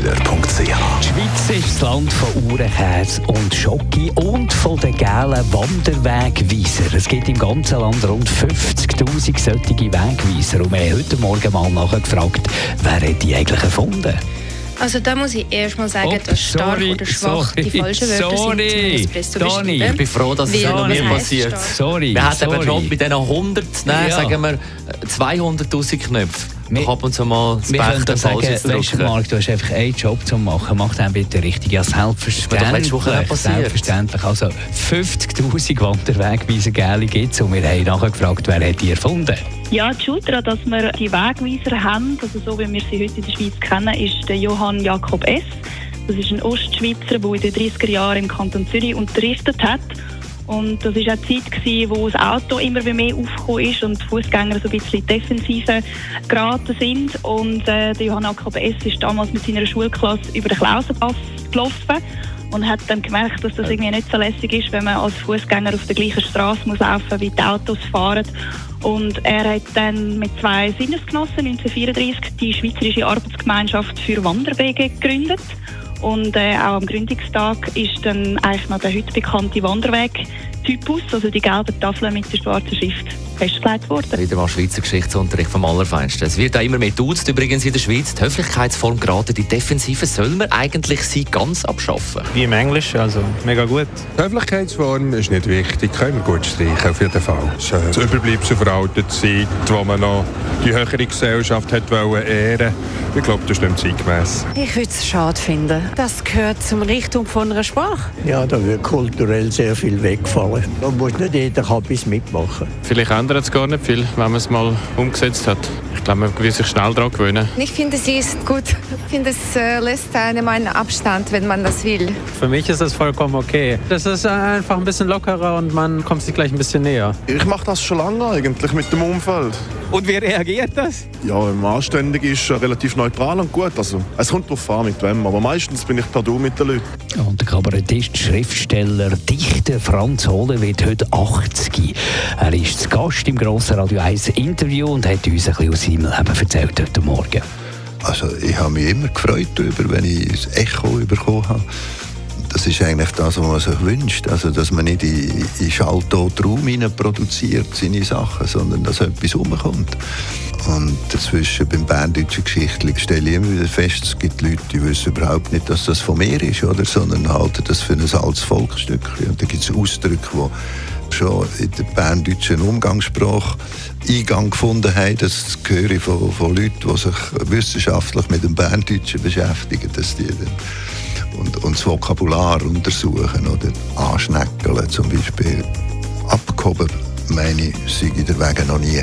AlexanderKeller.ch Die Schweiz ist das Land von Uhrenkäse und Schoki und von den gelben Wanderwegweiser. Es gibt im ganzen Land rund 50'000 solche Wegweiser. Und wir haben heute Morgen mal nachgefragt, wer hat die eigentlich erfunden? Also da muss ich erst mal sagen, Oh, dass stark sorry, oder schwach sorry, die falschen Wörter sorry, sind, Espresso Dani. Ich bin froh, dass es noch nie passiert. Sorry, Wir haben eben sorry. schon mit diesen 100, nein, Ja. sagen wir, 200'000 Knöpfe. Wir- ab und zu mal das Wir können Bechten sagen, weißt du, ausdrücken. Marc, du hast einfach einen Job zu machen. Mach den bitte richtig. Ja, selbstverständlich. Selbstverständlich. Also 50'000 Wanderwegweiser gibt es und wir haben nachher gefragt, wer hat die erfunden? Ja, die Schuld daran, dass wir die Wegweiser haben, also so wie wir sie heute in der Schweiz kennen, ist der Johann Jakob S. Das ist ein Ostschweizer, der in den 30er Jahren im Kanton Zürich unterrichtet hat. Und das war auch die Zeit, gewesen, wo das Auto immer mehr aufgekommen ist und die Fußgänger so ein bisschen in die Defensive geraten sind. Und äh, der Johann Jakob ist damals mit seiner Schulklasse über den Klausenpass gelaufen und hat dann gemerkt, dass das irgendwie nicht so lässig ist, wenn man als Fußgänger auf der gleichen Straße muss laufen wie die Autos fahren. Und er hat dann mit zwei Sinnesgenossen 1934 die Schweizerische Arbeitsgemeinschaft für Wanderwege gegründet. Und äh, auch am Gründungstag ist dann eigentlich noch der heute bekannte Wanderweg-Typus, also die gelben Tafeln mit der schwarzen Schrift, festgelegt worden. Wieder mal Schweizer Geschichtsunterricht vom Allerfeinsten. Es wird auch immer mehr duzt übrigens in der Schweiz. Die Höflichkeitsform gerade die Defensive soll man eigentlich sie ganz abschaffen. Wie im Englisch, also mega gut. Die Höflichkeitsform ist nicht wichtig, können wir gut streichen, auf jeden Fall. Es ist das Überbleibsel von alter Zeit, wo man noch die höhere Gesellschaft hat wollen ehren Ich glaube, das ist nicht mehr zeitgemäss. Ich würde es schade finden. Das gehört zum Richtung von einer Sprache. Ja, da wird kulturell sehr viel wegfallen. Da muss nicht jeder etwas mitmachen. Vielleicht ändert es gar nicht viel, wenn man es mal umgesetzt hat. Ich glaube, man wird sich schnell daran gewöhnen. Ich finde, sie ist gut. Ich finde, es äh, lässt einem einen Abstand, wenn man das will. Für mich ist das vollkommen okay. Das ist einfach ein bisschen lockerer und man kommt sich gleich ein bisschen näher. Ich mache das schon lange eigentlich mit dem Umfeld. Und wie reagiert das? Ja, wenn man anständig ist, äh, relativ neutral und gut. Also, es kommt darauf an, mit wem. Aber meistens bin ich per Du mit den Leuten. Und der Kabarettist, Schriftsteller, Dichter Franz Hohler wird heute 80. Er ist zu Gast im grossen Radio 1 Interview und hat uns ein bisschen aus seinem Leben erzählt heute Morgen. Also ich habe mich immer gefreut darüber, wenn ich das Echo bekommen habe. Das ist eigentlich das, was man sich wünscht. Also, dass man nicht in, in schalltoten Raum produziert, seine Sachen, sondern dass etwas rumkommt. Und dazwischen beim berndeutschen Geschichtli stelle ich immer wieder fest, es gibt Leute, die wissen überhaupt nicht, dass das von mir ist, oder? sondern halten das für ein altes Volksstück. Und da gibt es Ausdrücke, die schon in der berndeutschen Umgangssprache Eingang gefunden haben. Das höre ich von, von Leuten, die sich wissenschaftlich mit dem Berndeutschen beschäftigen, dass die und, und das Vokabular untersuchen oder anschneckeln zum Beispiel. Abgehoben, meine ich, sei ich der Weg noch nie.